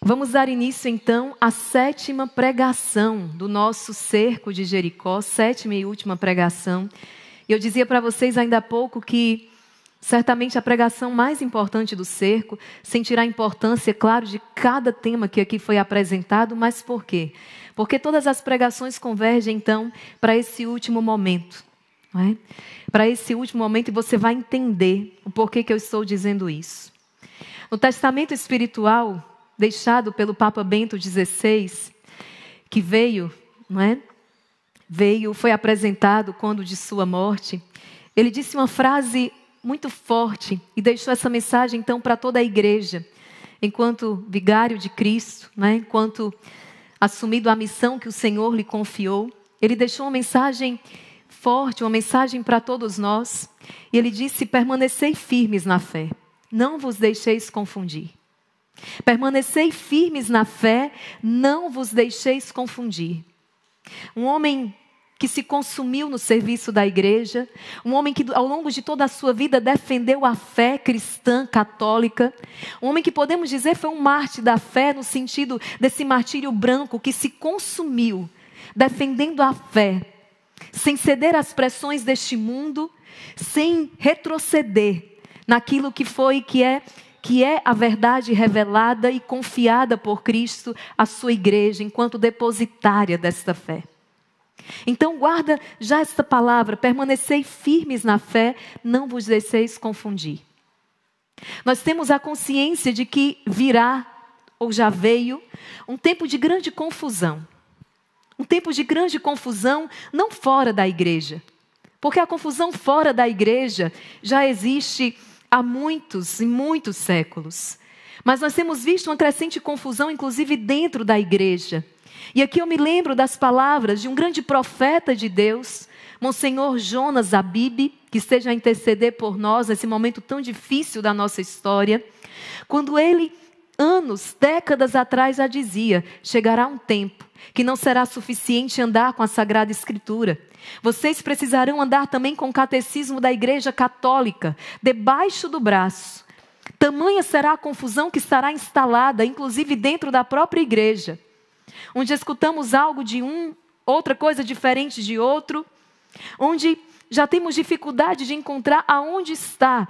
Vamos dar início então à sétima pregação do nosso cerco de Jericó, sétima e última pregação. E eu dizia para vocês ainda há pouco que certamente a pregação mais importante do cerco sentirá a importância, claro, de cada tema que aqui foi apresentado, mas por quê? Porque todas as pregações convergem então para esse último momento. É? Para esse último momento, e você vai entender o porquê que eu estou dizendo isso. No testamento espiritual, deixado pelo Papa Bento XVI, que veio, não é? Veio, foi apresentado quando de sua morte. Ele disse uma frase muito forte e deixou essa mensagem então para toda a igreja, enquanto vigário de Cristo, né? enquanto assumido a missão que o Senhor lhe confiou. Ele deixou uma mensagem forte, uma mensagem para todos nós. E ele disse: permanecei firmes na fé, não vos deixeis confundir. Permanecei firmes na fé, não vos deixeis confundir. Um homem que se consumiu no serviço da igreja, um homem que ao longo de toda a sua vida defendeu a fé cristã católica, um homem que podemos dizer foi um mártir da fé no sentido desse martírio branco que se consumiu defendendo a fé, sem ceder às pressões deste mundo, sem retroceder naquilo que foi que é que é a verdade revelada e confiada por Cristo à sua igreja, enquanto depositária desta fé. Então, guarda já esta palavra: permanecei firmes na fé, não vos deixeis confundir. Nós temos a consciência de que virá, ou já veio, um tempo de grande confusão. Um tempo de grande confusão, não fora da igreja. Porque a confusão fora da igreja já existe há muitos e muitos séculos. Mas nós temos visto uma crescente confusão, inclusive dentro da igreja. E aqui eu me lembro das palavras de um grande profeta de Deus, Monsenhor Jonas Abib, que esteja a interceder por nós nesse momento tão difícil da nossa história, quando ele, anos, décadas atrás, já dizia: chegará um tempo que não será suficiente andar com a Sagrada Escritura. Vocês precisarão andar também com o catecismo da Igreja Católica, debaixo do braço. Tamanha será a confusão que estará instalada, inclusive dentro da própria igreja, onde escutamos algo de um, outra coisa diferente de outro, onde já temos dificuldade de encontrar aonde está,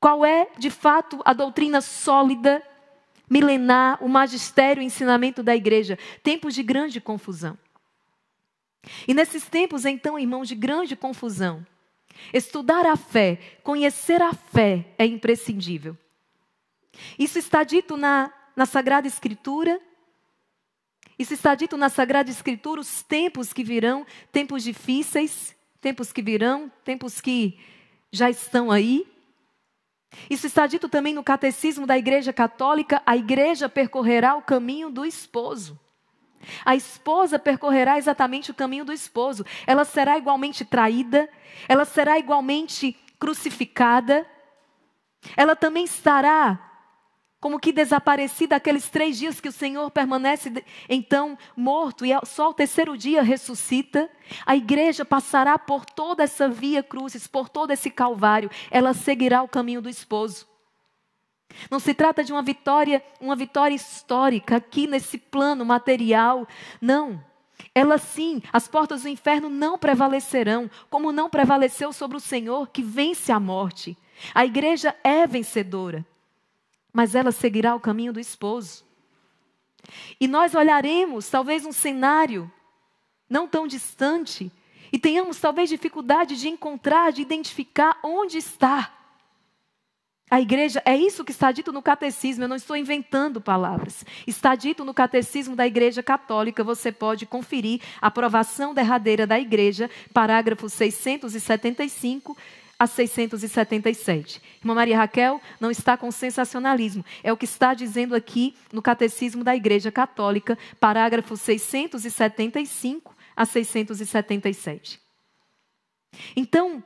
qual é de fato a doutrina sólida milenar, o magistério o ensinamento da igreja. Tempos de grande confusão. E nesses tempos, então, irmãos, de grande confusão, estudar a fé, conhecer a fé é imprescindível. Isso está dito na, na Sagrada Escritura. Isso está dito na Sagrada Escritura, os tempos que virão, tempos difíceis, tempos que virão, tempos que já estão aí. Isso está dito também no catecismo da Igreja Católica: a igreja percorrerá o caminho do esposo. A esposa percorrerá exatamente o caminho do esposo. Ela será igualmente traída, ela será igualmente crucificada, ela também estará como que desaparecida aqueles três dias que o Senhor permanece então morto e só ao terceiro dia ressuscita, a igreja passará por toda essa via cruzes, por todo esse calvário, ela seguirá o caminho do esposo. Não se trata de uma vitória, uma vitória histórica aqui nesse plano material, não. Ela sim, as portas do inferno não prevalecerão, como não prevaleceu sobre o Senhor que vence a morte. A igreja é vencedora mas ela seguirá o caminho do esposo. E nós olharemos, talvez, um cenário não tão distante e tenhamos talvez dificuldade de encontrar, de identificar onde está a igreja. É isso que está dito no catecismo, eu não estou inventando palavras. Está dito no catecismo da Igreja Católica, você pode conferir a aprovação derradeira da igreja, parágrafo 675 a 677. Irmã Maria Raquel não está com sensacionalismo. É o que está dizendo aqui no Catecismo da Igreja Católica, parágrafo 675 a 677. Então,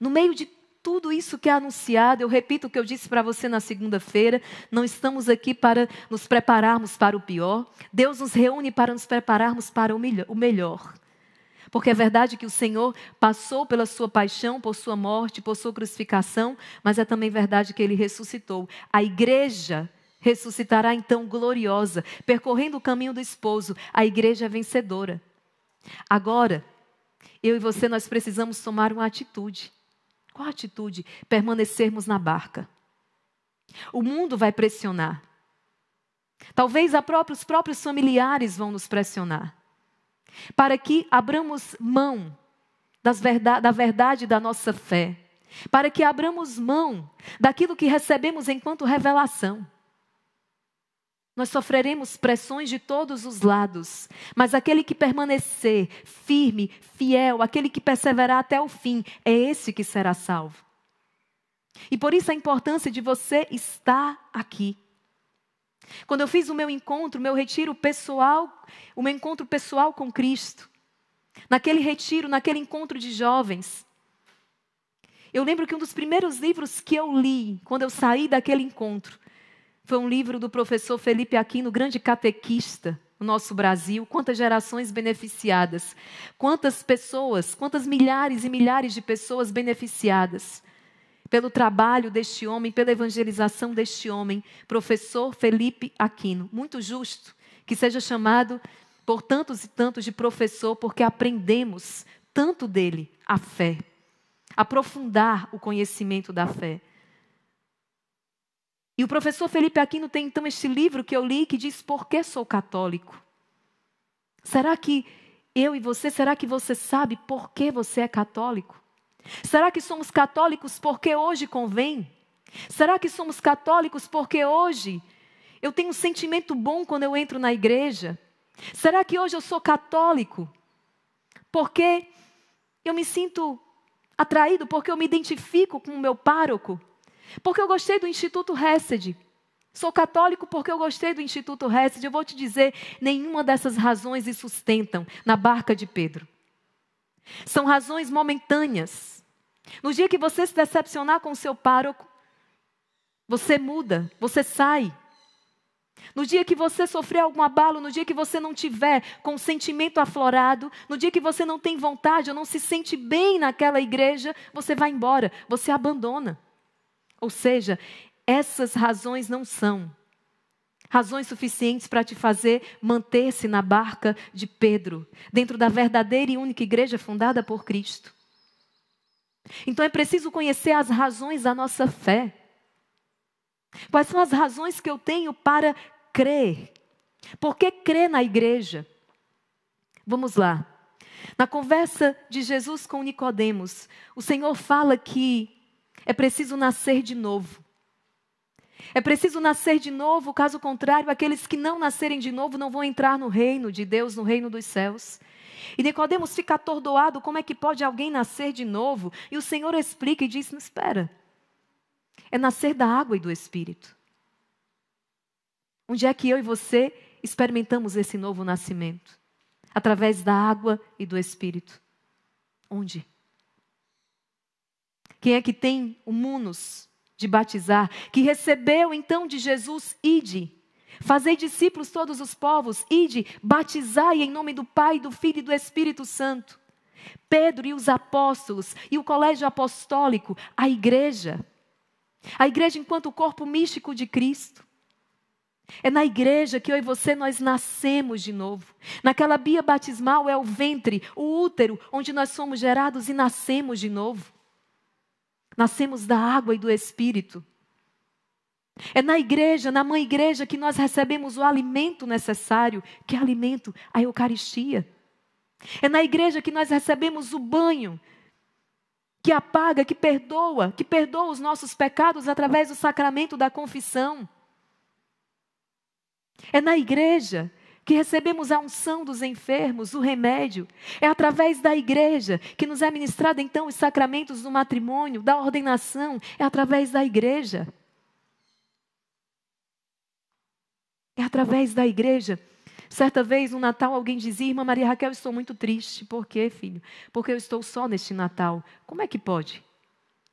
no meio de tudo isso que é anunciado, eu repito o que eu disse para você na segunda-feira, não estamos aqui para nos prepararmos para o pior. Deus nos reúne para nos prepararmos para o melhor. Porque é verdade que o Senhor passou pela sua paixão, por sua morte, por sua crucificação, mas é também verdade que ele ressuscitou. A igreja ressuscitará então gloriosa, percorrendo o caminho do esposo, a igreja é vencedora. Agora, eu e você, nós precisamos tomar uma atitude. Qual atitude? Permanecermos na barca. O mundo vai pressionar. Talvez os próprios familiares vão nos pressionar. Para que abramos mão verdade, da verdade da nossa fé. Para que abramos mão daquilo que recebemos enquanto revelação. Nós sofreremos pressões de todos os lados, mas aquele que permanecer firme, fiel, aquele que perseverar até o fim, é esse que será salvo. E por isso a importância de você estar aqui. Quando eu fiz o meu encontro, o meu retiro pessoal, o meu encontro pessoal com Cristo, naquele retiro, naquele encontro de jovens, eu lembro que um dos primeiros livros que eu li, quando eu saí daquele encontro, foi um livro do professor Felipe Aquino, grande catequista no nosso Brasil. Quantas gerações beneficiadas, quantas pessoas, quantas milhares e milhares de pessoas beneficiadas pelo trabalho deste homem, pela evangelização deste homem, professor Felipe Aquino. Muito justo que seja chamado por tantos e tantos de professor, porque aprendemos tanto dele a fé, aprofundar o conhecimento da fé. E o professor Felipe Aquino tem então este livro que eu li que diz Por que sou católico? Será que eu e você, será que você sabe por que você é católico? Será que somos católicos porque hoje convém? Será que somos católicos porque hoje eu tenho um sentimento bom quando eu entro na igreja? Será que hoje eu sou católico porque eu me sinto atraído, porque eu me identifico com o meu pároco? Porque eu gostei do Instituto Hesed. Sou católico porque eu gostei do Instituto Hesed. Eu vou te dizer, nenhuma dessas razões se sustentam na barca de Pedro. São razões momentâneas. No dia que você se decepcionar com o seu pároco, você muda, você sai. No dia que você sofrer algum abalo, no dia que você não tiver com sentimento aflorado, no dia que você não tem vontade ou não se sente bem naquela igreja, você vai embora, você abandona. Ou seja, essas razões não são razões suficientes para te fazer manter-se na barca de Pedro, dentro da verdadeira e única igreja fundada por Cristo. Então é preciso conhecer as razões da nossa fé. Quais são as razões que eu tenho para crer? Por que crer na igreja? Vamos lá. Na conversa de Jesus com Nicodemos, o Senhor fala que é preciso nascer de novo. É preciso nascer de novo, caso contrário, aqueles que não nascerem de novo não vão entrar no reino de Deus, no reino dos céus. E Nicodemos fica atordoado, como é que pode alguém nascer de novo? E o Senhor explica e diz: "Não espera. É nascer da água e do espírito. Onde é que eu e você experimentamos esse novo nascimento? Através da água e do espírito. Onde? Quem é que tem o munus de batizar? Que recebeu então de Jesus, ide. Fazei discípulos todos os povos, ide, batizai em nome do Pai, do Filho e do Espírito Santo. Pedro e os apóstolos e o colégio apostólico, a igreja. A igreja enquanto corpo místico de Cristo. É na igreja que eu e você nós nascemos de novo. Naquela bia batismal é o ventre, o útero, onde nós somos gerados e nascemos de novo. Nascemos da água e do Espírito. É na igreja, na mãe igreja, que nós recebemos o alimento necessário. Que alimento? A Eucaristia. É na igreja que nós recebemos o banho que apaga, que perdoa, que perdoa os nossos pecados através do sacramento da confissão. É na igreja que recebemos a unção dos enfermos, o remédio. É através da igreja que nos é ministrado então os sacramentos do matrimônio, da ordenação. É através da igreja. É através da igreja. Certa vez, no Natal, alguém dizia: Irmã Maria Raquel, estou muito triste. Por quê, filho? Porque eu estou só neste Natal. Como é que pode?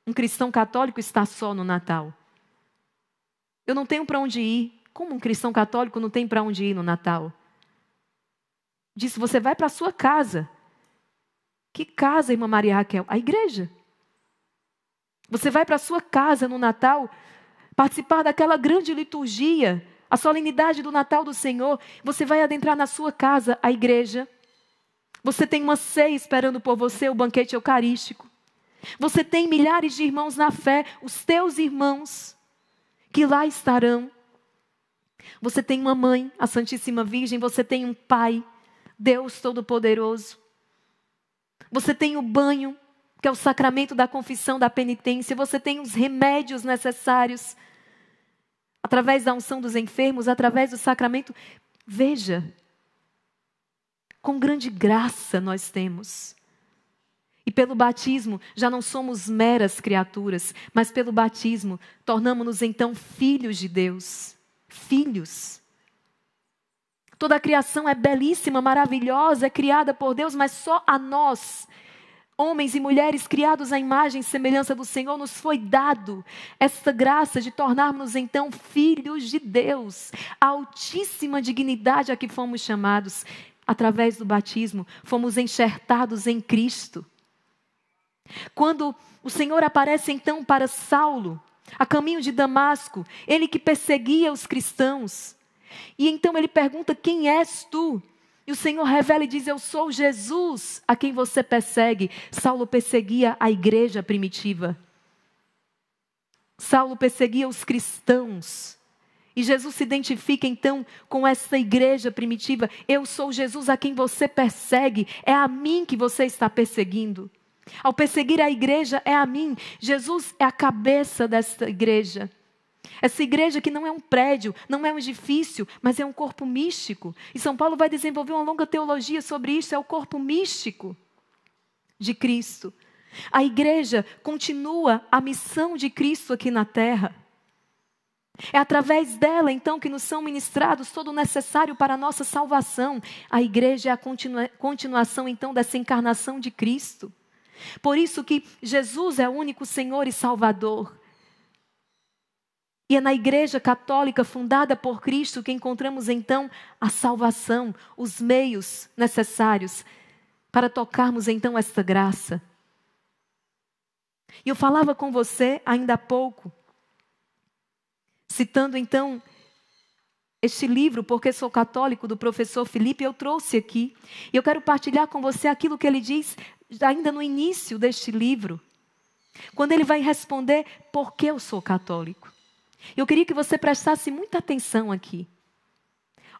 Um cristão católico está só no Natal. Eu não tenho para onde ir. Como um cristão católico não tem para onde ir no Natal? Disse: Você vai para a sua casa. Que casa, irmã Maria Raquel? A igreja. Você vai para a sua casa no Natal. participar daquela grande liturgia, a solenidade do Natal do Senhor, você vai adentrar na sua casa, a igreja. Você tem uma ceia esperando por você, o banquete eucarístico. Você tem milhares de irmãos na fé, os teus irmãos, que lá estarão. Você tem uma mãe, a Santíssima Virgem, você tem um pai, Deus Todo-Poderoso. Você tem o banho, que é o sacramento da confissão da penitência, você tem os remédios necessários através da unção dos enfermos, através do sacramento. Veja, com grande graça nós temos. E pelo batismo já não somos meras criaturas, mas pelo batismo tornamos-nos então filhos de Deus. Filhos. Toda a criação é belíssima, maravilhosa, é criada por Deus, mas só a nós homens e mulheres criados à imagem e semelhança do Senhor, nos foi dado esta graça de tornarmos então filhos de Deus, a altíssima dignidade a que fomos chamados. Através do batismo, fomos enxertados em Cristo. Quando o Senhor aparece então para Saulo, a caminho de Damasco, ele que perseguia os cristãos, e então ele pergunta: Quem és tu? E o Senhor revela e diz: Eu sou Jesus a quem você persegue. Saulo perseguia a igreja primitiva. Saulo perseguia os cristãos. E Jesus se identifica então com essa igreja primitiva. Eu sou Jesus a quem você persegue. É a mim que você está perseguindo. Ao perseguir a igreja, é a mim. Jesus é a cabeça desta igreja. Essa igreja que não é um prédio, não é um edifício, mas é um corpo místico. E São Paulo vai desenvolver uma longa teologia sobre isso, é o corpo místico de Cristo. A igreja continua a missão de Cristo aqui na terra. É através dela, então, que nos são ministrados todo o necessário para a nossa salvação. A igreja é a continua continuação, então, dessa encarnação de Cristo. Por isso que Jesus é o único Senhor e Salvador. E é na Igreja Católica fundada por Cristo que encontramos então a salvação, os meios necessários para tocarmos então esta graça. E eu falava com você ainda há pouco, citando então este livro, Porque Sou Católico, do professor Felipe, eu trouxe aqui. E eu quero partilhar com você aquilo que ele diz ainda no início deste livro, quando ele vai responder por que eu sou católico. Eu queria que você prestasse muita atenção aqui.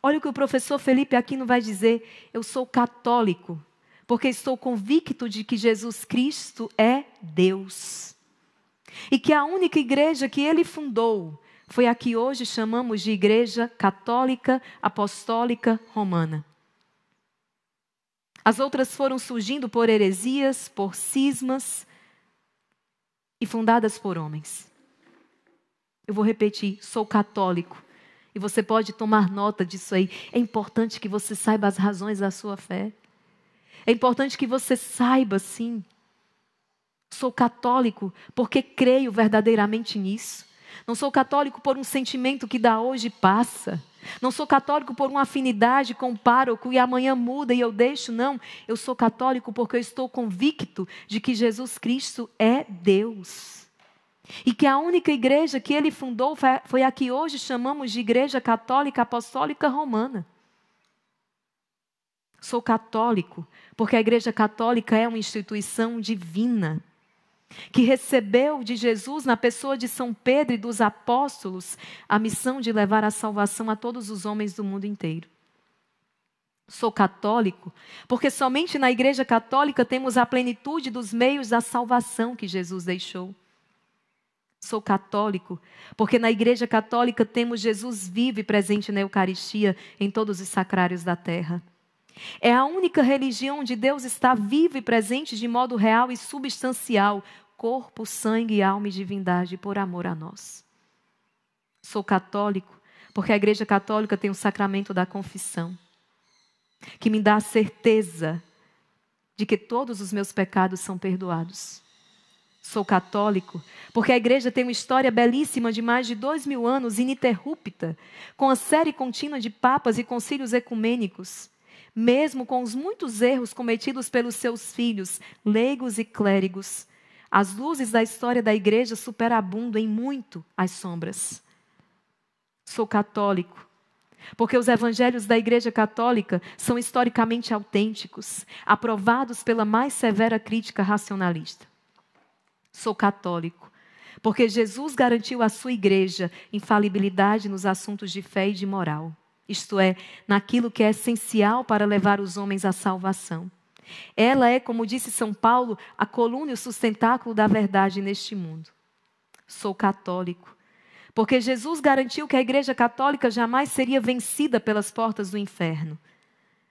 Olha o que o professor Felipe Aquino vai dizer. Eu sou católico, porque estou convicto de que Jesus Cristo é Deus. E que a única igreja que ele fundou foi a que hoje chamamos de Igreja Católica Apostólica Romana. As outras foram surgindo por heresias, por cismas e fundadas por homens. Eu vou repetir: sou católico. E você pode tomar nota disso aí. É importante que você saiba as razões da sua fé. É importante que você saiba, sim. Sou católico porque creio verdadeiramente nisso. Não sou católico por um sentimento que da hoje passa. Não sou católico por uma afinidade com o pároco e amanhã muda e eu deixo. Não. Eu sou católico porque eu estou convicto de que Jesus Cristo é Deus. E que a única igreja que ele fundou foi a que hoje chamamos de Igreja Católica Apostólica Romana. Sou católico porque a Igreja Católica é uma instituição divina que recebeu de Jesus, na pessoa de São Pedro e dos apóstolos, a missão de levar a salvação a todos os homens do mundo inteiro. Sou católico porque somente na Igreja Católica temos a plenitude dos meios da salvação que Jesus deixou. Sou católico, porque na Igreja Católica temos Jesus vivo e presente na Eucaristia em todos os sacrários da terra. É a única religião onde Deus está vivo e presente de modo real e substancial, corpo, sangue, alma e divindade, por amor a nós. Sou católico, porque a Igreja Católica tem o sacramento da confissão, que me dá a certeza de que todos os meus pecados são perdoados. Sou católico, porque a igreja tem uma história belíssima de mais de dois mil anos, ininterrupta, com a série contínua de papas e concílios ecumênicos, mesmo com os muitos erros cometidos pelos seus filhos, leigos e clérigos. As luzes da história da igreja superabundam em muito as sombras. Sou católico, porque os evangelhos da Igreja Católica são historicamente autênticos, aprovados pela mais severa crítica racionalista. Sou católico, porque Jesus garantiu à sua igreja infalibilidade nos assuntos de fé e de moral, isto é, naquilo que é essencial para levar os homens à salvação. Ela é, como disse São Paulo, a coluna e o sustentáculo da verdade neste mundo. Sou católico, porque Jesus garantiu que a Igreja Católica jamais seria vencida pelas portas do inferno.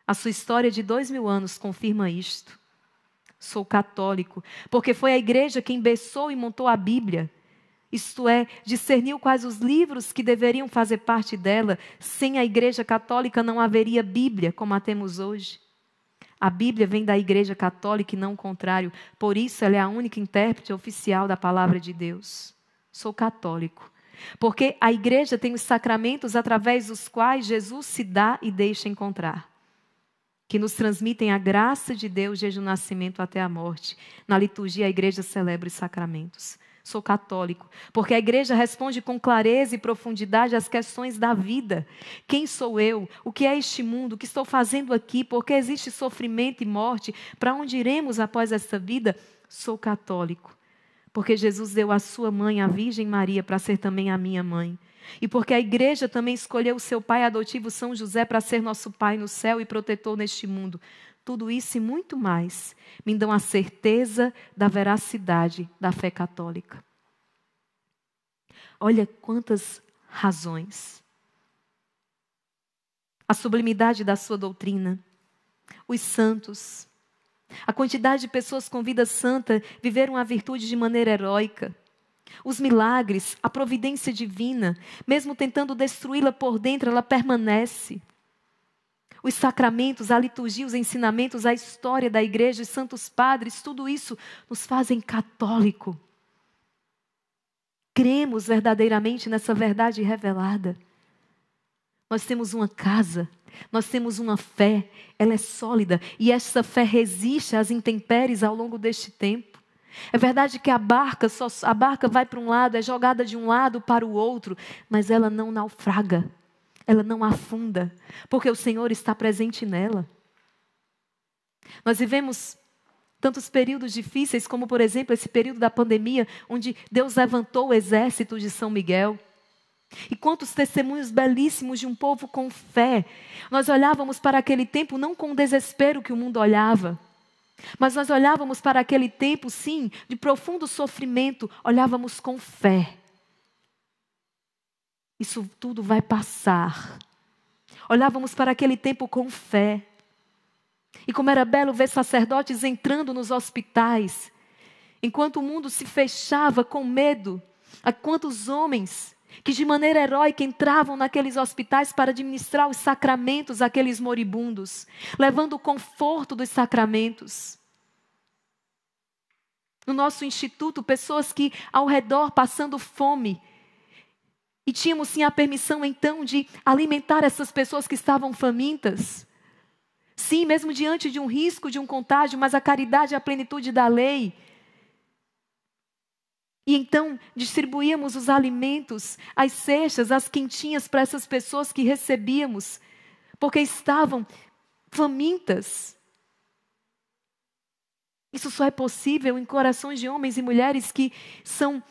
A sua história de dois mil anos confirma isto. Sou católico, porque foi a Igreja quem beçou e montou a Bíblia. Isto é, discerniu quais os livros que deveriam fazer parte dela. Sem a Igreja Católica não haveria Bíblia como a temos hoje. A Bíblia vem da Igreja Católica e não o contrário. Por isso, ela é a única intérprete oficial da palavra de Deus. Sou católico. Porque a igreja tem os sacramentos através dos quais Jesus se dá e deixa encontrar, que nos transmitem a graça de Deus desde o nascimento até a morte. Na liturgia, a igreja celebra os sacramentos. Sou católico, porque a igreja responde com clareza e profundidade às questões da vida. Quem sou eu? O que é este mundo? O que estou fazendo aqui? Por que existe sofrimento e morte? Para onde iremos após esta vida? Sou católico porque Jesus deu a sua mãe, a Virgem Maria, para ser também a minha mãe. E porque a igreja também escolheu o seu pai adotivo São José para ser nosso pai no céu e protetor neste mundo. Tudo isso e muito mais me dão a certeza da veracidade da fé católica. Olha quantas razões. A sublimidade da sua doutrina, os santos, a quantidade de pessoas com vida santa viveram a virtude de maneira heróica. Os milagres, a providência divina, mesmo tentando destruí-la por dentro, ela permanece. Os sacramentos, a liturgia, os ensinamentos, a história da igreja, os santos padres, tudo isso nos fazem católico. Cremos verdadeiramente nessa verdade revelada. Nós temos uma casa nós temos uma fé, ela é sólida e essa fé resiste às intempéries ao longo deste tempo. É verdade que a barca, só, a barca vai para um lado, é jogada de um lado para o outro, mas ela não naufraga, ela não afunda, porque o Senhor está presente nela. Nós vivemos tantos períodos difíceis, como por exemplo esse período da pandemia, onde Deus levantou o exército de São Miguel. E quantos testemunhos belíssimos de um povo com fé. Nós olhávamos para aquele tempo não com o desespero que o mundo olhava, mas nós olhávamos para aquele tempo, sim, de profundo sofrimento, olhávamos com fé. Isso tudo vai passar. Olhávamos para aquele tempo com fé. E como era belo ver sacerdotes entrando nos hospitais, enquanto o mundo se fechava com medo, a quantos homens que de maneira heróica entravam naqueles hospitais para administrar os sacramentos àqueles moribundos, levando o conforto dos sacramentos. No nosso instituto, pessoas que ao redor passando fome, e tínhamos sim a permissão então de alimentar essas pessoas que estavam famintas. Sim, mesmo diante de um risco de um contágio, mas a caridade e a plenitude da lei e então distribuíamos os alimentos, as cestas, as quentinhas para essas pessoas que recebíamos, porque estavam famintas. Isso só é possível em corações de homens e mulheres que são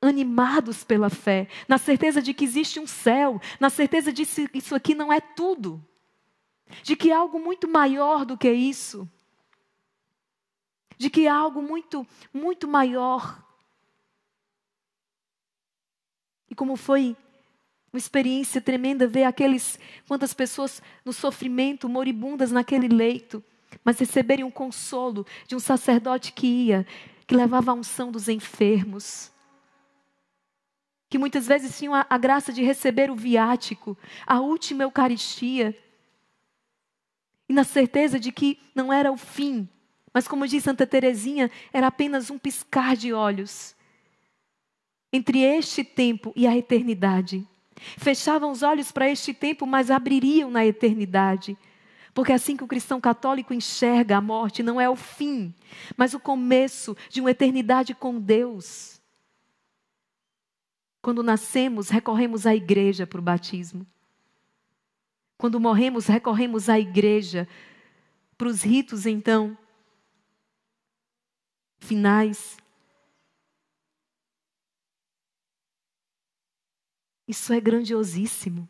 animados pela fé, na certeza de que existe um céu, na certeza de que isso aqui não é tudo, de que há algo muito maior do que isso, de que há algo muito, muito maior. E como foi uma experiência tremenda ver aqueles quantas pessoas no sofrimento, moribundas naquele leito, mas receberem um consolo de um sacerdote que ia, que levava a unção dos enfermos. Que muitas vezes tinham a, a graça de receber o viático, a última Eucaristia. E na certeza de que não era o fim, mas como diz Santa Teresinha, era apenas um piscar de olhos entre este tempo e a eternidade. Fechavam os olhos para este tempo, mas abririam na eternidade. Porque assim que o cristão católico enxerga a morte, não é o fim, mas o começo de uma eternidade com Deus. Quando nascemos, recorremos à igreja para o batismo. Quando morremos, recorremos à igreja para os ritos, então, finais. Isso é grandiosíssimo.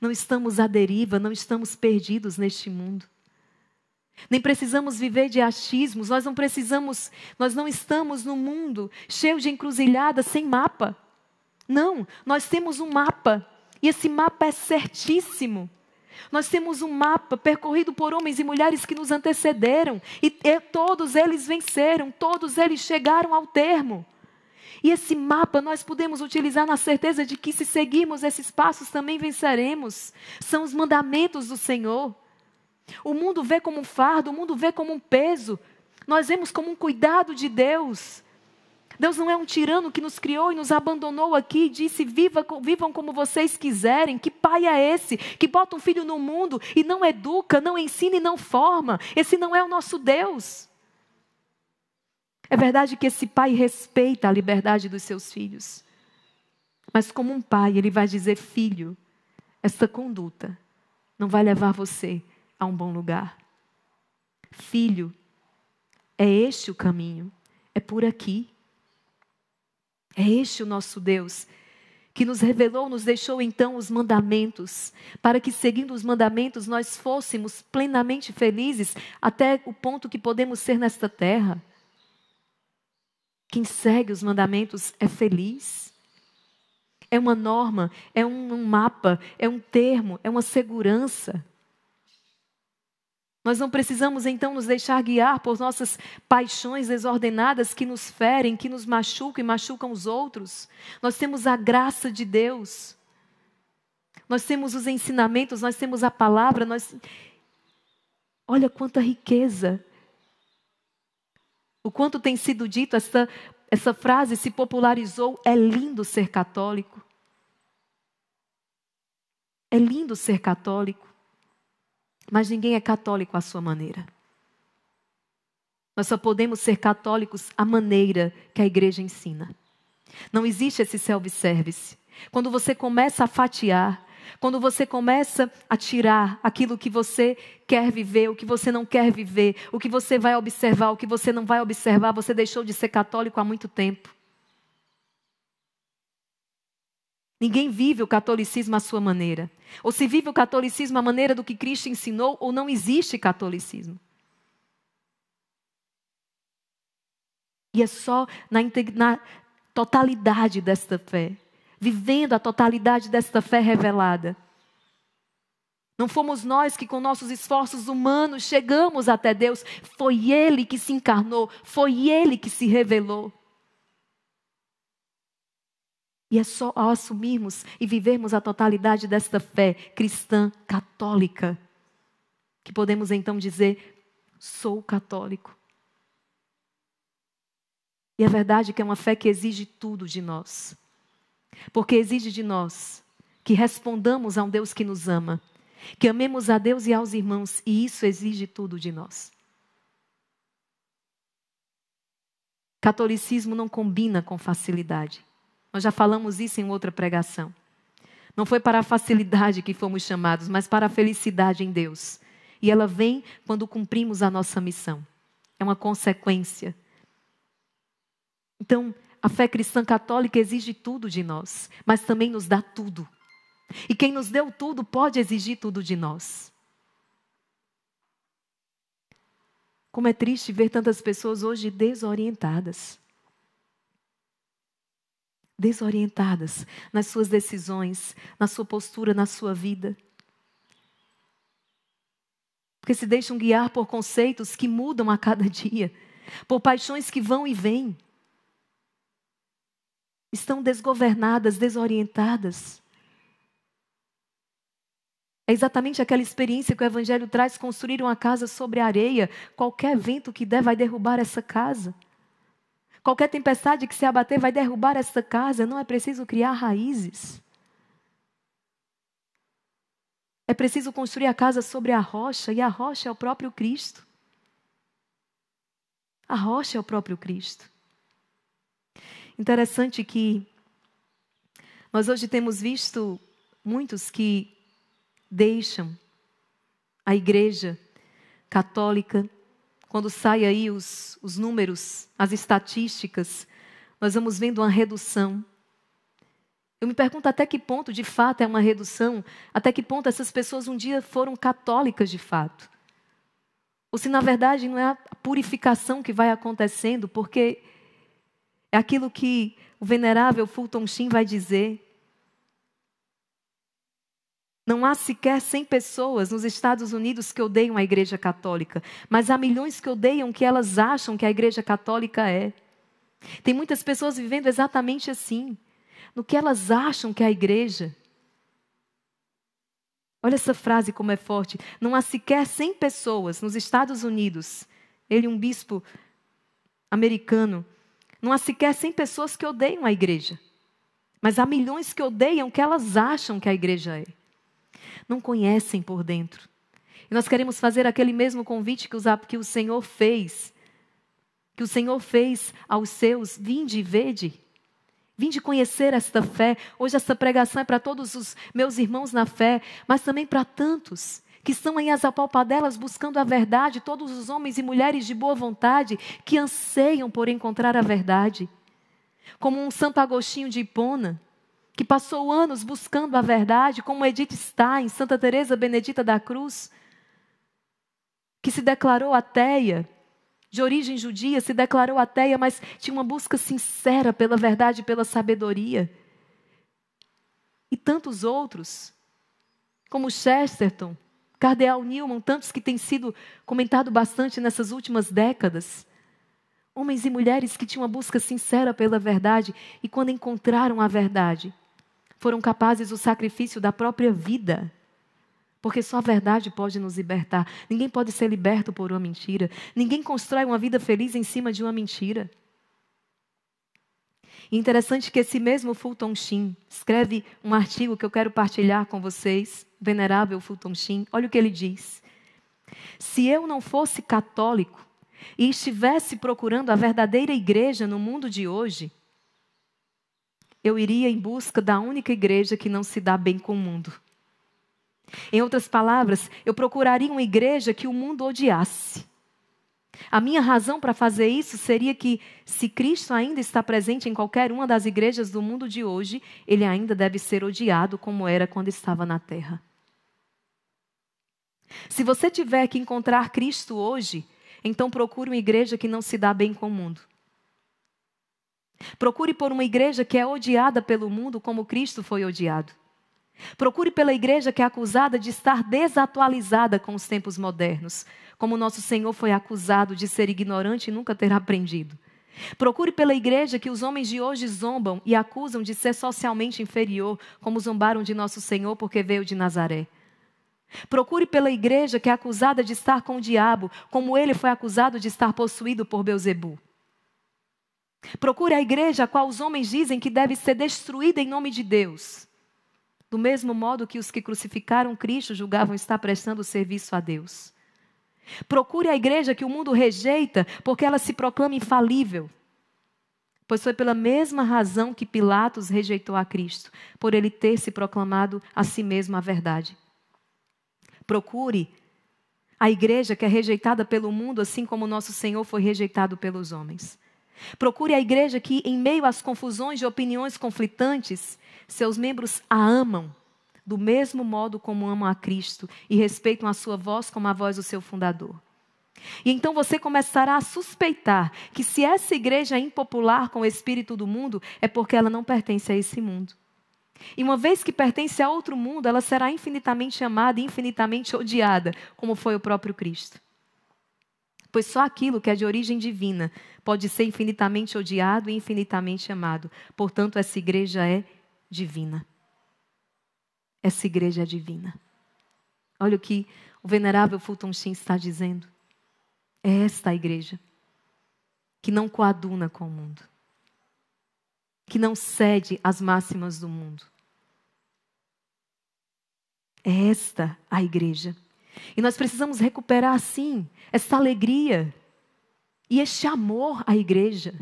Não estamos à deriva, não estamos perdidos neste mundo. Nem precisamos viver de achismos, nós não precisamos, nós não estamos no mundo cheio de encruzilhadas sem mapa. Não, nós temos um mapa e esse mapa é certíssimo. Nós temos um mapa percorrido por homens e mulheres que nos antecederam e, e todos eles venceram, todos eles chegaram ao termo. E esse mapa nós podemos utilizar na certeza de que, se seguirmos esses passos, também venceremos. São os mandamentos do Senhor. O mundo vê como um fardo, o mundo vê como um peso. Nós vemos como um cuidado de Deus. Deus não é um tirano que nos criou e nos abandonou aqui e disse: Viva, vivam como vocês quiserem. Que pai é esse que bota um filho no mundo e não educa, não ensina e não forma? Esse não é o nosso Deus. É verdade que esse pai respeita a liberdade dos seus filhos. Mas, como um pai, ele vai dizer: Filho, esta conduta não vai levar você a um bom lugar. Filho, é este o caminho, é por aqui. É este o nosso Deus que nos revelou, nos deixou então os mandamentos, para que seguindo os mandamentos nós fôssemos plenamente felizes até o ponto que podemos ser nesta terra. Quem segue os mandamentos é feliz. É uma norma, é um, mapa, é um termo, é uma segurança. Nós não precisamos então nos deixar guiar por nossas paixões desordenadas que nos ferem, que nos machucam e machucam os outros. Nós temos a graça de Deus. Nós temos os ensinamentos, nós temos a palavra, nós Olha quanta riqueza o quanto tem sido dito, essa, essa frase se popularizou: é lindo ser católico. É lindo ser católico. Mas ninguém é católico à sua maneira. Nós só podemos ser católicos à maneira que a igreja ensina. Não existe esse self-service. Quando você começa a fatiar, quando você começa a tirar aquilo que você quer viver, o que você não quer viver, o que você vai observar, o que você não vai observar, você deixou de ser católico há muito tempo. Ninguém vive o catolicismo à sua maneira. Ou se vive o catolicismo à maneira do que Cristo ensinou, ou não existe catolicismo. E é só na, na totalidade desta fé vivendo a totalidade desta fé revelada. Não fomos nós que, com nossos esforços humanos, chegamos até Deus. Foi Ele que se encarnou, foi Ele que se revelou. E é só ao assumirmos e vivermos a totalidade desta fé cristã católica que podemos então dizer: sou católico. E é verdade que é uma fé que exige tudo de nós. Porque exige de nós que respondamos a um Deus que nos ama, que amemos a Deus e aos irmãos, e isso exige tudo de nós. Catolicismo não combina com facilidade. Nós já falamos isso em outra pregação. Não foi para a facilidade que fomos chamados, mas para a felicidade em Deus. E ela vem quando cumprimos a nossa missão. É uma consequência. Então, a fé cristã católica exige tudo de nós, mas também nos dá tudo. E quem nos deu tudo pode exigir tudo de nós. Como é triste ver tantas pessoas hoje desorientadas. Desorientadas nas suas decisões, na sua postura, na sua vida. Porque se deixam guiar por conceitos que mudam a cada dia, por paixões que vão e vêm estão desgovernadas, desorientadas. É exatamente aquela experiência que o Evangelho traz: construir uma casa sobre areia. Qualquer vento que der vai derrubar essa casa. Qualquer tempestade que se abater vai derrubar essa casa. Não é preciso criar raízes. É preciso construir a casa sobre a rocha, e a rocha é o próprio Cristo. A rocha é o próprio Cristo. Interessante que nós hoje temos visto muitos que deixam a igreja católica, quando saem aí os, os números, as estatísticas, nós vamos vendo uma redução. Eu me pergunto até que ponto de fato é uma redução, até que ponto essas pessoas um dia foram católicas de fato. Ou se na verdade não é a purificação que vai acontecendo, porque é aquilo que o venerável Fulton Sheen vai dizer. Não há sequer 100 pessoas nos Estados Unidos que odeiam a Igreja Católica, mas há milhões que odeiam o que elas acham que a Igreja Católica é. Tem muitas pessoas vivendo exatamente assim, no que elas acham que é a Igreja. Olha essa frase como é forte. Não há sequer 100 pessoas nos Estados Unidos, ele um bispo americano, não há sequer 100 pessoas que odeiam a igreja. Mas há milhões que odeiam o que elas acham que a igreja é. Não conhecem por dentro. E nós queremos fazer aquele mesmo convite que o Senhor fez. Que o Senhor fez aos seus: vinde e vede. Vinde conhecer esta fé. Hoje essa pregação é para todos os meus irmãos na fé, mas também para tantos que estão em as apalpadelas buscando a verdade, todos os homens e mulheres de boa vontade que anseiam por encontrar a verdade. Como um Santo Agostinho de Hipona, que passou anos buscando a verdade, como Edith Stein, Santa Teresa Benedita da Cruz, que se declarou ateia, de origem judia, se declarou ateia, mas tinha uma busca sincera pela verdade e pela sabedoria. E tantos outros, como Chesterton, Cardeal Newman, tantos que têm sido comentado bastante nessas últimas décadas. Homens e mulheres que tinham uma busca sincera pela verdade e, quando encontraram a verdade, foram capazes do sacrifício da própria vida. Porque só a verdade pode nos libertar. Ninguém pode ser liberto por uma mentira. Ninguém constrói uma vida feliz em cima de uma mentira. Interessante que esse mesmo Fulton Sheen escreve um artigo que eu quero partilhar com vocês, venerável Fulton Sheen. Olha o que ele diz. Se eu não fosse católico e estivesse procurando a verdadeira igreja no mundo de hoje, eu iria em busca da única igreja que não se dá bem com o mundo. Em outras palavras, eu procuraria uma igreja que o mundo odiasse. A minha razão para fazer isso seria que, se Cristo ainda está presente em qualquer uma das igrejas do mundo de hoje, ele ainda deve ser odiado como era quando estava na terra. Se você tiver que encontrar Cristo hoje, então procure uma igreja que não se dá bem com o mundo. Procure por uma igreja que é odiada pelo mundo como Cristo foi odiado. Procure pela igreja que é acusada de estar desatualizada com os tempos modernos, como nosso Senhor foi acusado de ser ignorante e nunca ter aprendido. Procure pela igreja que os homens de hoje zombam e acusam de ser socialmente inferior, como zombaram de nosso Senhor porque veio de Nazaré. Procure pela igreja que é acusada de estar com o diabo, como ele foi acusado de estar possuído por Beuzebu. Procure a igreja a qual os homens dizem que deve ser destruída em nome de Deus. Do mesmo modo que os que crucificaram Cristo julgavam estar prestando serviço a Deus. Procure a igreja que o mundo rejeita porque ela se proclama infalível. Pois foi pela mesma razão que Pilatos rejeitou a Cristo, por ele ter se proclamado a si mesmo a verdade. Procure a igreja que é rejeitada pelo mundo, assim como nosso Senhor foi rejeitado pelos homens. Procure a igreja que, em meio às confusões de opiniões conflitantes, seus membros a amam do mesmo modo como amam a Cristo e respeitam a sua voz como a voz do seu fundador. E então você começará a suspeitar que se essa igreja é impopular com o espírito do mundo, é porque ela não pertence a esse mundo. E uma vez que pertence a outro mundo, ela será infinitamente amada e infinitamente odiada, como foi o próprio Cristo. Pois só aquilo que é de origem divina pode ser infinitamente odiado e infinitamente amado. Portanto, essa igreja é divina. Essa igreja é divina. Olha o que o venerável Fulton Sheen está dizendo. É esta a igreja que não coaduna com o mundo, que não cede às máximas do mundo, É esta a igreja. E nós precisamos recuperar, sim, essa alegria e este amor à igreja.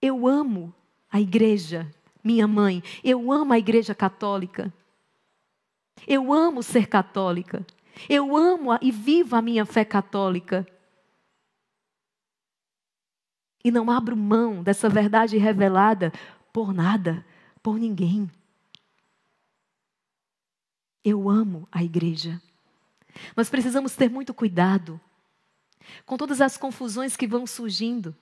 Eu amo a igreja, minha mãe. Eu amo a igreja católica. Eu amo ser católica. Eu amo e vivo a minha fé católica. E não abro mão dessa verdade revelada por nada, por ninguém. Eu amo a igreja. Nós precisamos ter muito cuidado com todas as confusões que vão surgindo.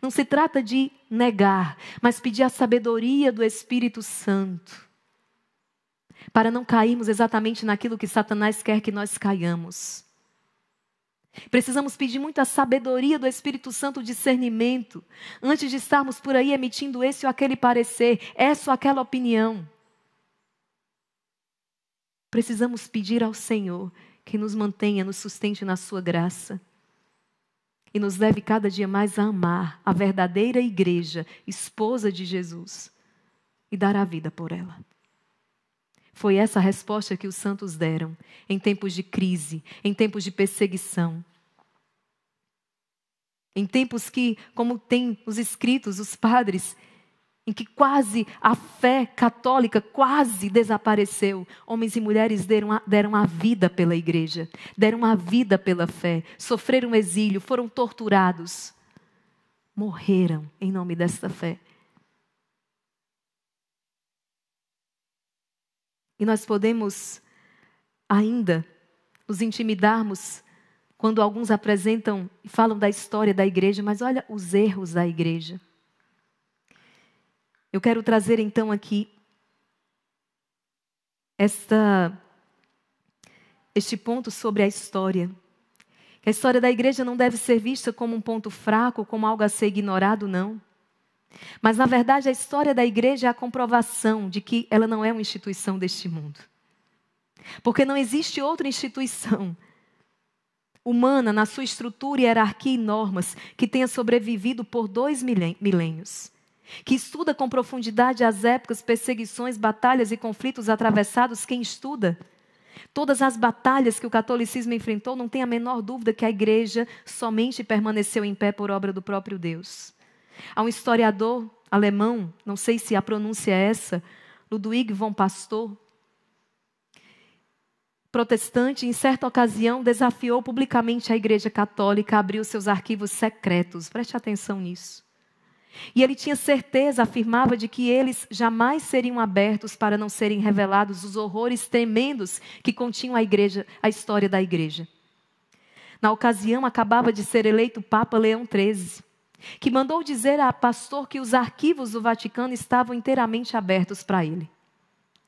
Não se trata de negar, mas pedir a sabedoria do Espírito Santo para não cairmos exatamente naquilo que Satanás quer que nós caiamos. Precisamos pedir muita sabedoria do Espírito Santo, discernimento, antes de estarmos por aí emitindo esse ou aquele parecer, essa ou aquela opinião. Precisamos pedir ao Senhor que nos mantenha, nos sustente na Sua graça e nos leve cada dia mais a amar a verdadeira igreja, esposa de Jesus, e dar a vida por ela. Foi essa a resposta que os santos deram em tempos de crise, em tempos de perseguição. Em tempos que, como tem os escritos, os padres, em que quase a fé católica quase desapareceu, homens e mulheres deram a, deram a vida pela igreja, deram a vida pela fé, sofreram exílio, foram torturados, morreram em nome desta fé. E nós podemos ainda nos intimidarmos quando alguns apresentam e falam da história da igreja, mas olha os erros da igreja. Eu quero trazer então aqui esta este ponto sobre a história. A história da igreja não deve ser vista como um ponto fraco, como algo a ser ignorado, não. Mas, na verdade, a história da igreja é a comprovação de que ela não é uma instituição deste mundo. Porque não existe outra instituição humana, na sua estrutura, hierarquia e normas, que tenha sobrevivido por dois milênios. Que estuda com profundidade as épocas, perseguições, batalhas e conflitos atravessados, quem estuda? Todas as batalhas que o catolicismo enfrentou, não tem a menor dúvida que a igreja somente permaneceu em pé por obra do próprio Deus. Há um historiador alemão, não sei se a pronúncia é essa, Ludwig von Pastor, protestante, em certa ocasião desafiou publicamente a Igreja Católica a abrir os seus arquivos secretos. Preste atenção nisso. E ele tinha certeza, afirmava, de que eles jamais seriam abertos para não serem revelados os horrores tremendos que continham a igreja, a história da igreja. Na ocasião, acabava de ser eleito Papa Leão XIII que mandou dizer a pastor que os arquivos do Vaticano estavam inteiramente abertos para ele.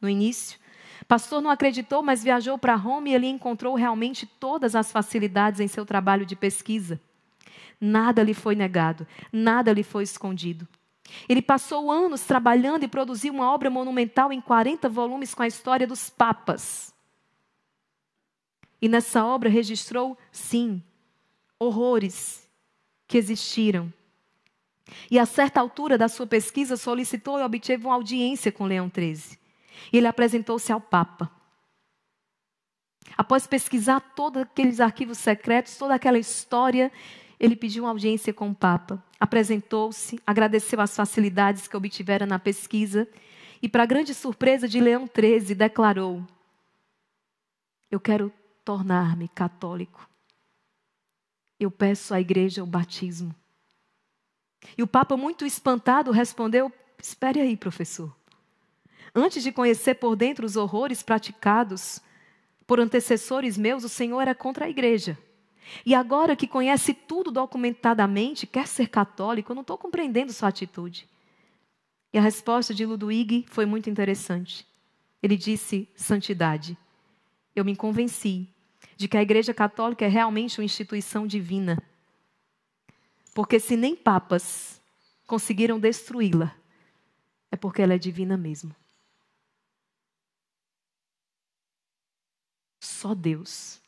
No início, pastor não acreditou, mas viajou para Roma e ele encontrou realmente todas as facilidades em seu trabalho de pesquisa. Nada lhe foi negado, nada lhe foi escondido. Ele passou anos trabalhando e produziu uma obra monumental em 40 volumes com a história dos papas. E nessa obra registrou, sim, horrores que existiram e a certa altura da sua pesquisa solicitou e obteve uma audiência com Leão XIII. E ele apresentou-se ao Papa. Após pesquisar todos aqueles arquivos secretos, toda aquela história, ele pediu uma audiência com o Papa. Apresentou-se, agradeceu as facilidades que obtivera na pesquisa e, para grande surpresa de Leão XIII, declarou: Eu quero tornar-me católico. Eu peço à igreja o batismo. E o Papa, muito espantado, respondeu: Espere aí, professor. Antes de conhecer por dentro os horrores praticados por antecessores meus, o Senhor era contra a igreja. E agora que conhece tudo documentadamente, quer ser católico, eu não estou compreendendo sua atitude. E a resposta de Ludwig foi muito interessante. Ele disse: santidade. Eu me convenci de que a Igreja Católica é realmente uma instituição divina porque se nem papas conseguiram destruí-la, é porque ela é divina mesmo. Só Deus,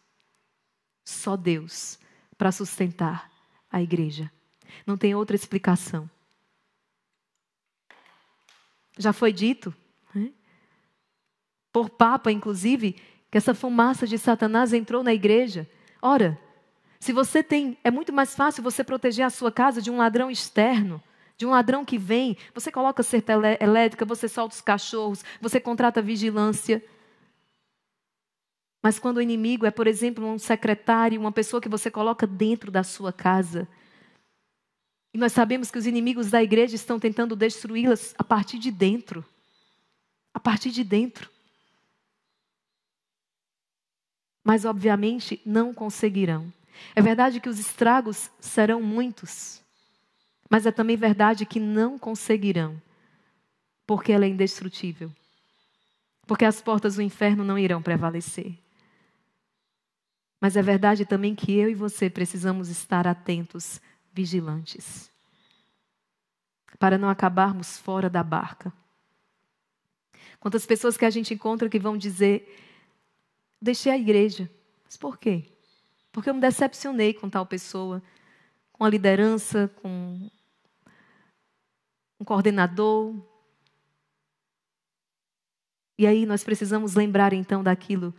só Deus para sustentar a igreja. Não tem outra explicação. Já foi dito, né? por Papa, inclusive, que essa fumaça de Satanás entrou na igreja. Ora, se você tem, é muito mais fácil você proteger a sua casa de um ladrão externo, de um ladrão que vem. Você coloca certa elétrica, você solta os cachorros, você contrata vigilância. Mas quando o inimigo é, por exemplo, um secretário, uma pessoa que você coloca dentro da sua casa, e nós sabemos que os inimigos da igreja estão tentando destruí-las a partir de dentro. A partir de dentro. Mas, obviamente, não conseguirão. É verdade que os estragos serão muitos, mas é também verdade que não conseguirão, porque ela é indestrutível. Porque as portas do inferno não irão prevalecer. Mas é verdade também que eu e você precisamos estar atentos, vigilantes, para não acabarmos fora da barca. Quantas pessoas que a gente encontra que vão dizer: deixei a igreja. Mas por quê? Porque eu me decepcionei com tal pessoa, com a liderança, com um coordenador. E aí nós precisamos lembrar então daquilo.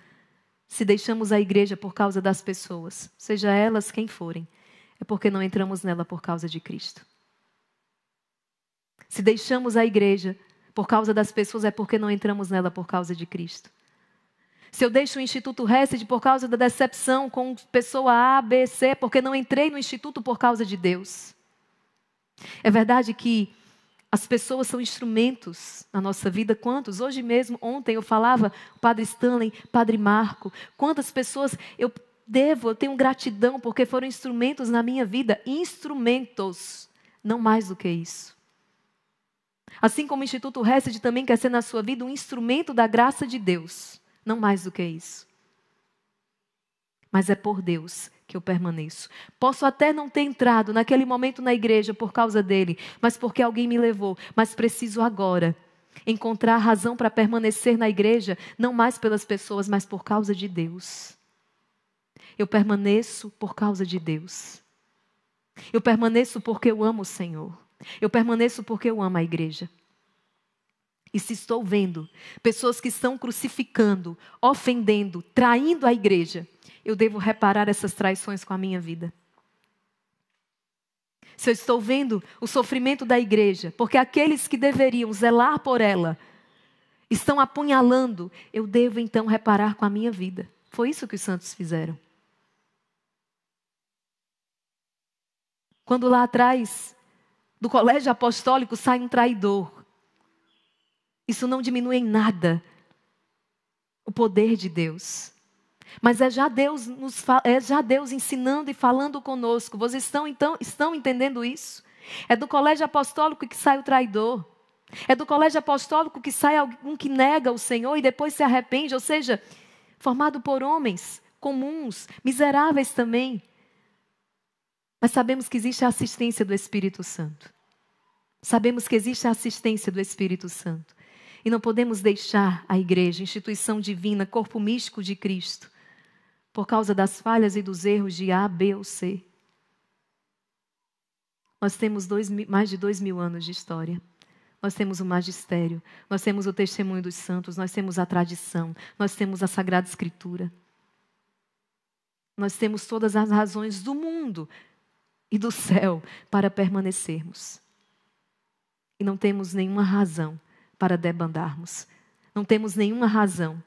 Se deixamos a igreja por causa das pessoas, seja elas quem forem, é porque não entramos nela por causa de Cristo. Se deixamos a igreja por causa das pessoas, é porque não entramos nela por causa de Cristo. Se eu deixo o Instituto Hesed por causa da decepção com pessoa A, B, C, porque não entrei no Instituto por causa de Deus. É verdade que as pessoas são instrumentos na nossa vida. Quantos? Hoje mesmo, ontem, eu falava, Padre Stanley, Padre Marco. Quantas pessoas eu devo, eu tenho gratidão porque foram instrumentos na minha vida. Instrumentos, não mais do que isso. Assim como o Instituto Hesed também quer ser na sua vida um instrumento da graça de Deus. Não mais do que isso. Mas é por Deus que eu permaneço. Posso até não ter entrado naquele momento na igreja por causa dele, mas porque alguém me levou. Mas preciso agora encontrar razão para permanecer na igreja, não mais pelas pessoas, mas por causa de Deus. Eu permaneço por causa de Deus. Eu permaneço porque eu amo o Senhor. Eu permaneço porque eu amo a igreja. E se estou vendo pessoas que estão crucificando, ofendendo, traindo a igreja, eu devo reparar essas traições com a minha vida. Se eu estou vendo o sofrimento da igreja, porque aqueles que deveriam zelar por ela estão apunhalando, eu devo então reparar com a minha vida. Foi isso que os santos fizeram. Quando lá atrás do colégio apostólico sai um traidor, isso não diminui em nada o poder de Deus. Mas é já Deus nos é já Deus ensinando e falando conosco. Vocês estão então estão entendendo isso? É do colégio apostólico que sai o traidor. É do colégio apostólico que sai algum que nega o Senhor e depois se arrepende, ou seja, formado por homens comuns, miseráveis também. Mas sabemos que existe a assistência do Espírito Santo. Sabemos que existe a assistência do Espírito Santo. E não podemos deixar a igreja, instituição divina, corpo místico de Cristo, por causa das falhas e dos erros de A, B ou C. Nós temos dois, mais de dois mil anos de história. Nós temos o magistério, nós temos o testemunho dos santos, nós temos a tradição, nós temos a Sagrada Escritura. Nós temos todas as razões do mundo e do céu para permanecermos. E não temos nenhuma razão para debandarmos. Não temos nenhuma razão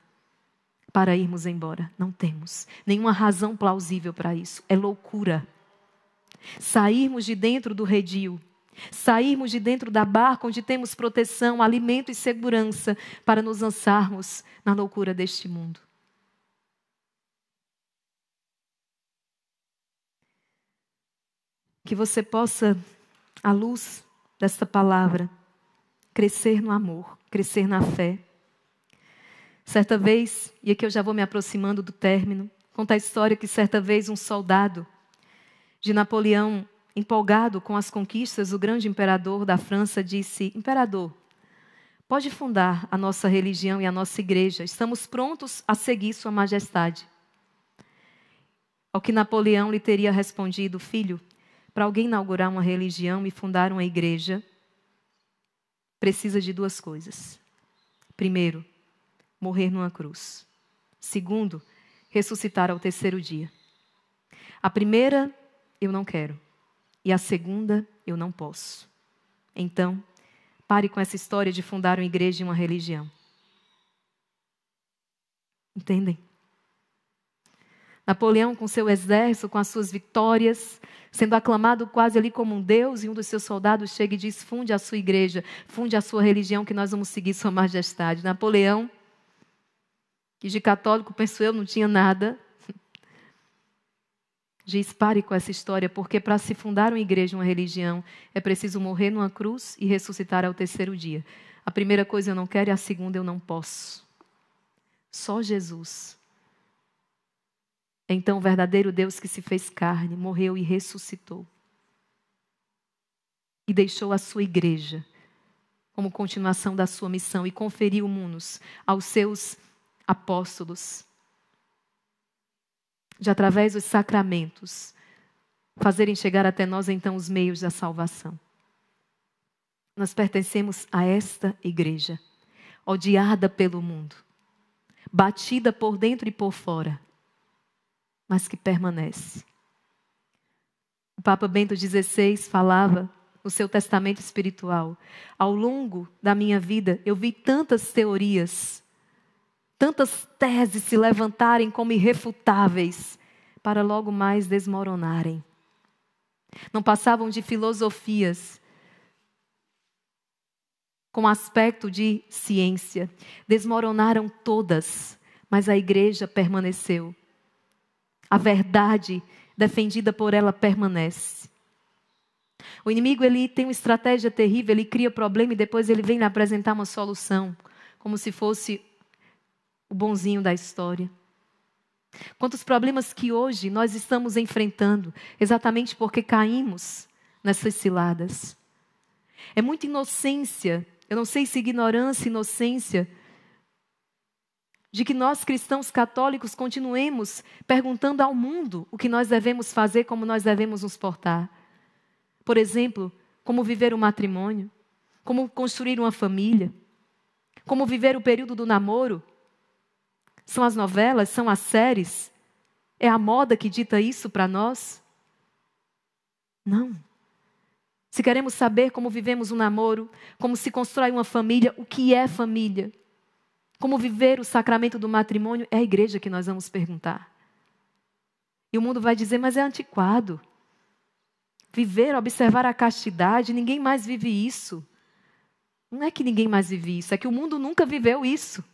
para irmos embora. Não temos nenhuma razão plausível para isso. É loucura. Sairmos de dentro do redil, sairmos de dentro da barca onde temos proteção, alimento e segurança para nos lançarmos na loucura deste mundo. Que você possa, à luz desta palavra, crescer no amor, crescer na fé. Certa vez, e aqui eu já vou me aproximando do término, conta a história que certa vez um soldado de Napoleão, empolgado com as conquistas do grande imperador da França, disse: Imperador, pode fundar a nossa religião e a nossa igreja, estamos prontos a seguir Sua Majestade. Ao que Napoleão lhe teria respondido: Filho, para alguém inaugurar uma religião e fundar uma igreja, precisa de duas coisas. Primeiro, morrer numa cruz. Segundo, ressuscitar ao terceiro dia. A primeira, eu não quero. E a segunda, eu não posso. Então, pare com essa história de fundar uma igreja e uma religião. Entendem? Napoleão, com seu exército, com as suas vitórias, sendo aclamado quase ali como um deus, e um dos seus soldados chega e diz: funde a sua igreja, funde a sua religião, que nós vamos seguir Sua Majestade. Napoleão, que de católico, penso eu, não tinha nada, diz: pare com essa história, porque para se fundar uma igreja, uma religião, é preciso morrer numa cruz e ressuscitar ao terceiro dia. A primeira coisa eu não quero e a segunda eu não posso. Só Jesus então, o verdadeiro Deus que se fez carne, morreu e ressuscitou. E deixou a sua igreja como continuação da sua missão e conferiu munus aos seus apóstolos. De através dos sacramentos, fazerem chegar até nós então os meios da salvação. Nós pertencemos a esta igreja, odiada pelo mundo, batida por dentro e por fora mas que permanece. O Papa Bento XVI falava no seu testamento espiritual: ao longo da minha vida, eu vi tantas teorias, tantas teses se levantarem como irrefutáveis, para logo mais desmoronarem. Não passavam de filosofias com aspecto de ciência. Desmoronaram todas, mas a igreja permaneceu a verdade defendida por ela permanece. O inimigo ele tem uma estratégia terrível, ele cria problema e depois ele vem apresentar uma solução, como se fosse o bonzinho da história. Quantos problemas que hoje nós estamos enfrentando, exatamente porque caímos nessas ciladas. É muita inocência, eu não sei se ignorância, inocência, de que nós cristãos católicos continuemos perguntando ao mundo o que nós devemos fazer, como nós devemos nos portar. Por exemplo, como viver o um matrimônio, como construir uma família, como viver o período do namoro. São as novelas, são as séries. É a moda que dita isso para nós? Não. Se queremos saber como vivemos um namoro, como se constrói uma família, o que é família, como viver o sacramento do matrimônio, é a igreja que nós vamos perguntar. E o mundo vai dizer, mas é antiquado. Viver, observar a castidade, ninguém mais vive isso. Não é que ninguém mais vive isso, é que o mundo nunca viveu isso.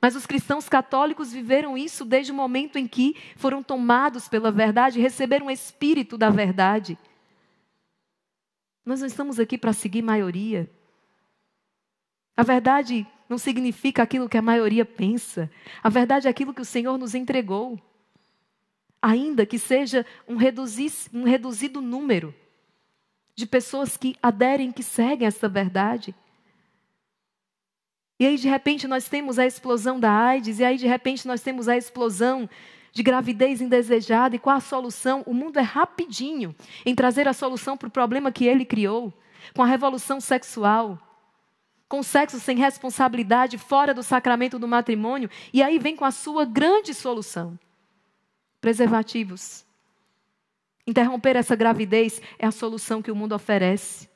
Mas os cristãos católicos viveram isso desde o momento em que foram tomados pela verdade, receberam o espírito da verdade. Nós não estamos aqui para seguir maioria. A verdade não significa aquilo que a maioria pensa. A verdade é aquilo que o Senhor nos entregou. Ainda que seja um, um reduzido número de pessoas que aderem, que seguem essa verdade. E aí, de repente, nós temos a explosão da AIDS, e aí, de repente, nós temos a explosão de gravidez indesejada. E qual a solução? O mundo é rapidinho em trazer a solução para o problema que ele criou, com a revolução sexual com sexo sem responsabilidade, fora do sacramento do matrimônio, e aí vem com a sua grande solução: preservativos. Interromper essa gravidez é a solução que o mundo oferece.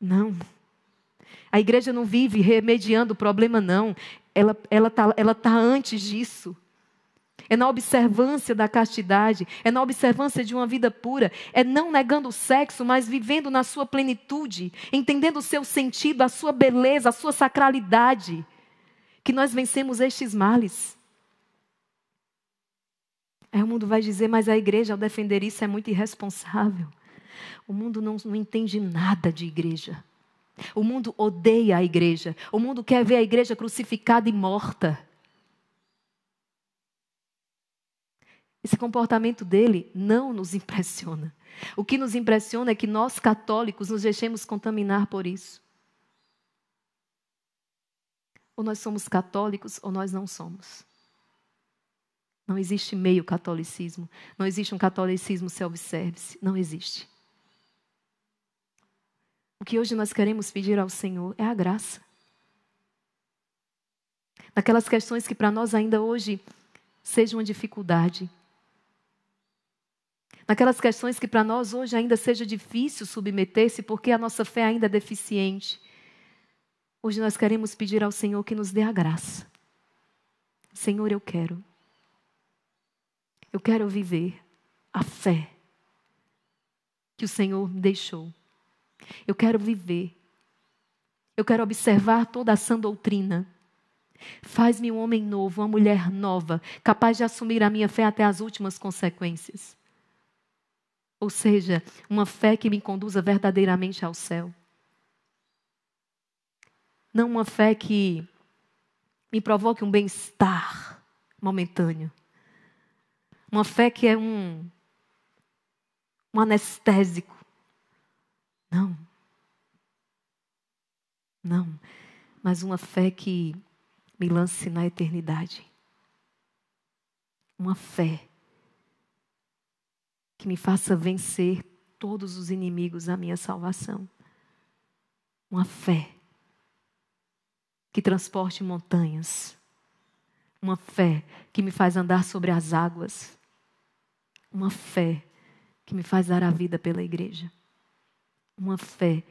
Não. A igreja não vive remediando o problema, não. Ela está ela tá, ela tá antes disso é na observância da castidade, é na observância de uma vida pura, é não negando o sexo, mas vivendo na sua plenitude, entendendo o seu sentido, a sua beleza, a sua sacralidade, que nós vencemos estes males. Aí o mundo vai dizer, mas a igreja, ao defender isso, é muito irresponsável. O mundo não, não entende nada de igreja. O mundo odeia a igreja. O mundo quer ver a igreja crucificada e morta. Esse comportamento dele não nos impressiona. O que nos impressiona é que nós, católicos, nos deixemos contaminar por isso. Ou nós somos católicos ou nós não somos. Não existe meio catolicismo. Não existe um catolicismo self-service. Não existe. O que hoje nós queremos pedir ao Senhor é a graça. naquelas questões que para nós ainda hoje sejam uma dificuldade, naquelas questões que para nós hoje ainda seja difícil submeter-se porque a nossa fé ainda é deficiente. Hoje nós queremos pedir ao Senhor que nos dê a graça. Senhor, eu quero. Eu quero viver a fé que o Senhor deixou. Eu quero viver. Eu quero observar toda a sã doutrina. Faz-me um homem novo, uma mulher nova, capaz de assumir a minha fé até as últimas consequências. Ou seja, uma fé que me conduza verdadeiramente ao céu. Não uma fé que me provoque um bem-estar momentâneo. Uma fé que é um, um anestésico. Não. Não. Mas uma fé que me lance na eternidade. Uma fé que me faça vencer todos os inimigos da minha salvação. Uma fé que transporte montanhas. Uma fé que me faz andar sobre as águas. Uma fé que me faz dar a vida pela igreja. Uma fé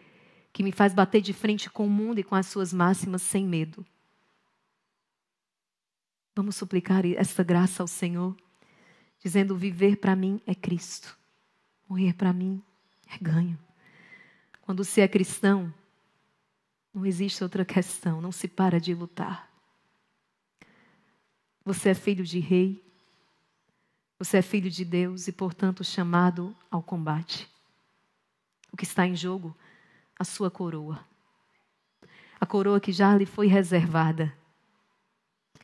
que me faz bater de frente com o mundo e com as suas máximas sem medo. Vamos suplicar essa graça ao Senhor, dizendo: viver para mim é Cristo, morrer para mim é ganho. Quando se é cristão, não existe outra questão, não se para de lutar. Você é filho de rei, você é filho de Deus e, portanto, chamado ao combate. O que está em jogo? A sua coroa. A coroa que já lhe foi reservada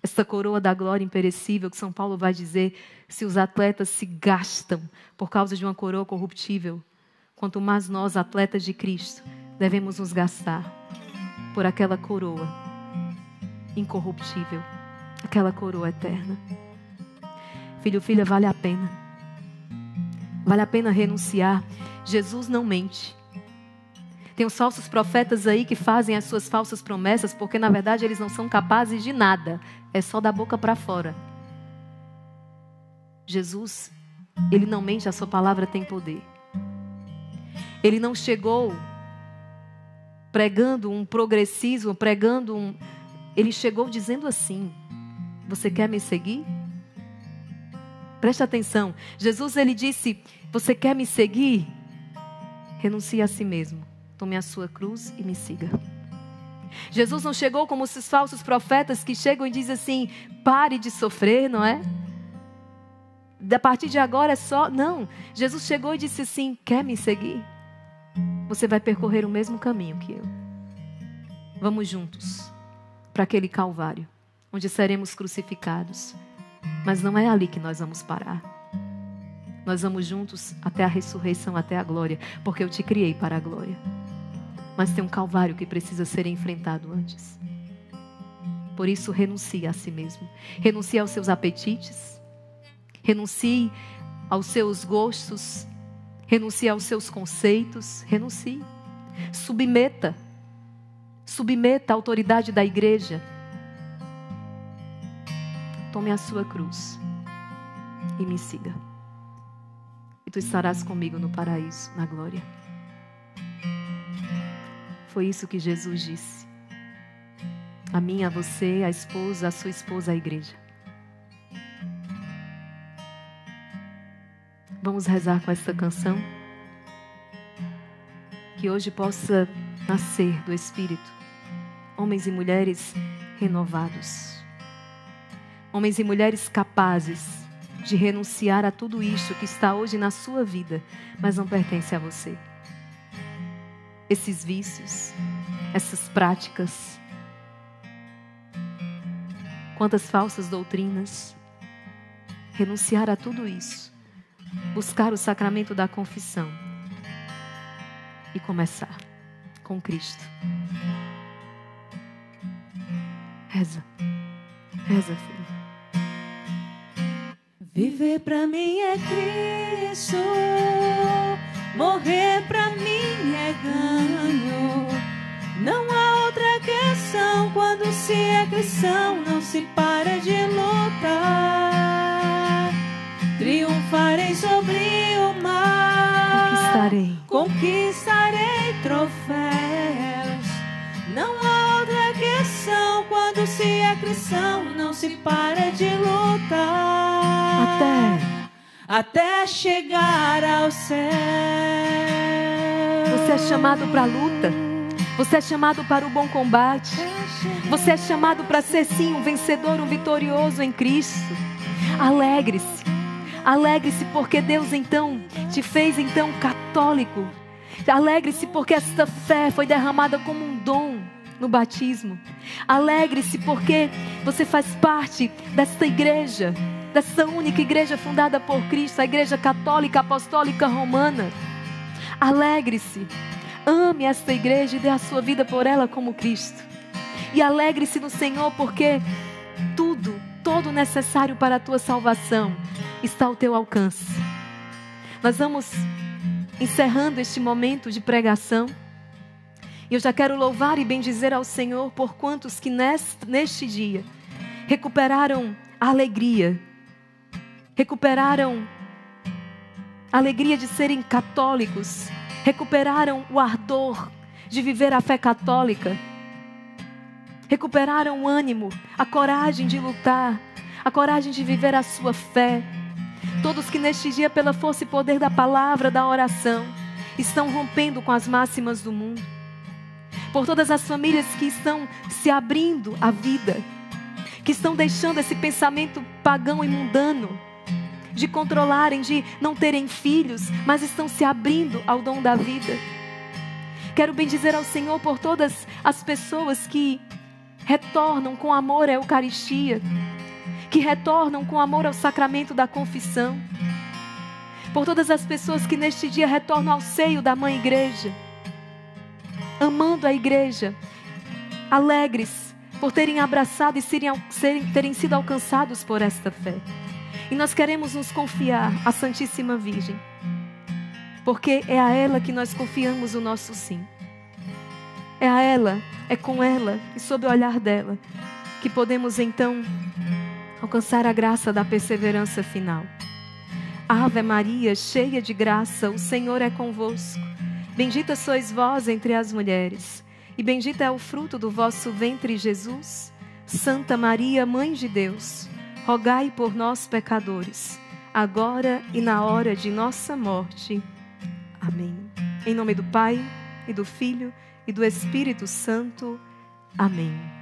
essa coroa da glória imperecível que São Paulo vai dizer, se os atletas se gastam por causa de uma coroa corruptível, quanto mais nós, atletas de Cristo, devemos nos gastar por aquela coroa incorruptível, aquela coroa eterna. Filho, filha, vale a pena. Vale a pena renunciar. Jesus não mente. Tem os falsos profetas aí que fazem as suas falsas promessas, porque na verdade eles não são capazes de nada, é só da boca para fora. Jesus, ele não mente, a sua palavra tem poder. Ele não chegou pregando um progressismo, pregando um. Ele chegou dizendo assim: Você quer me seguir? Preste atenção. Jesus ele disse: Você quer me seguir? Renuncie a si mesmo. Tome a sua cruz e me siga. Jesus não chegou como esses falsos profetas que chegam e dizem assim: pare de sofrer, não é? A partir de agora é só. Não. Jesus chegou e disse assim: quer me seguir? Você vai percorrer o mesmo caminho que eu. Vamos juntos para aquele Calvário, onde seremos crucificados. Mas não é ali que nós vamos parar. Nós vamos juntos até a ressurreição, até a glória, porque eu te criei para a glória. Mas tem um calvário que precisa ser enfrentado antes. Por isso, renuncie a si mesmo. Renuncie aos seus apetites. Renuncie aos seus gostos. Renuncie aos seus conceitos. Renuncie. Submeta. Submeta a autoridade da igreja. Tome a sua cruz e me siga. E tu estarás comigo no paraíso, na glória. Foi isso que Jesus disse. A mim, a você, a esposa, a sua esposa, a igreja. Vamos rezar com esta canção? Que hoje possa nascer do Espírito homens e mulheres renovados. Homens e mulheres capazes de renunciar a tudo isto que está hoje na sua vida, mas não pertence a você esses vícios, essas práticas. Quantas falsas doutrinas. Renunciar a tudo isso. Buscar o sacramento da confissão. E começar com Cristo. Reza. Reza, filho. Viver para mim é Cristo, morrer para mim é ganho. Não há outra questão quando se é cristão, não se para de lutar. Triunfarei sobre o mar, conquistarei, conquistarei troféus. Não há outra questão quando se é cristão, não se para de lutar. Até até chegar ao céu. Você é chamado para a luta. Você é chamado para o bom combate. Você é chamado para ser sim um vencedor, um vitorioso em Cristo. Alegre-se. Alegre-se porque Deus então te fez então católico. Alegre-se porque esta fé foi derramada como um dom no batismo. Alegre-se porque você faz parte desta igreja dessa única igreja fundada por Cristo, a Igreja Católica Apostólica Romana. Alegre-se, ame esta igreja e dê a sua vida por ela como Cristo. E alegre-se no Senhor, porque tudo, todo necessário para a tua salvação está ao teu alcance. Nós vamos encerrando este momento de pregação. E eu já quero louvar e bendizer ao Senhor por quantos que neste, neste dia recuperaram a alegria recuperaram a alegria de serem católicos, recuperaram o ardor de viver a fé católica, recuperaram o ânimo, a coragem de lutar, a coragem de viver a sua fé. Todos que neste dia, pela força e poder da palavra, da oração, estão rompendo com as máximas do mundo. Por todas as famílias que estão se abrindo à vida, que estão deixando esse pensamento pagão e mundano de controlarem, de não terem filhos, mas estão se abrindo ao dom da vida. Quero bendizer ao Senhor por todas as pessoas que retornam com amor à Eucaristia, que retornam com amor ao sacramento da confissão, por todas as pessoas que neste dia retornam ao seio da Mãe Igreja, amando a Igreja, alegres por terem abraçado e serem, terem sido alcançados por esta fé. E nós queremos nos confiar à Santíssima Virgem, porque é a ela que nós confiamos o nosso sim. É a ela, é com ela e sob o olhar dela que podemos então alcançar a graça da perseverança final. Ave Maria, cheia de graça, o Senhor é convosco. Bendita sois vós entre as mulheres, e bendito é o fruto do vosso ventre, Jesus. Santa Maria, Mãe de Deus rogai por nós, pecadores, agora e na hora de nossa morte. Amém. Em nome do Pai, e do Filho, e do Espírito Santo. Amém.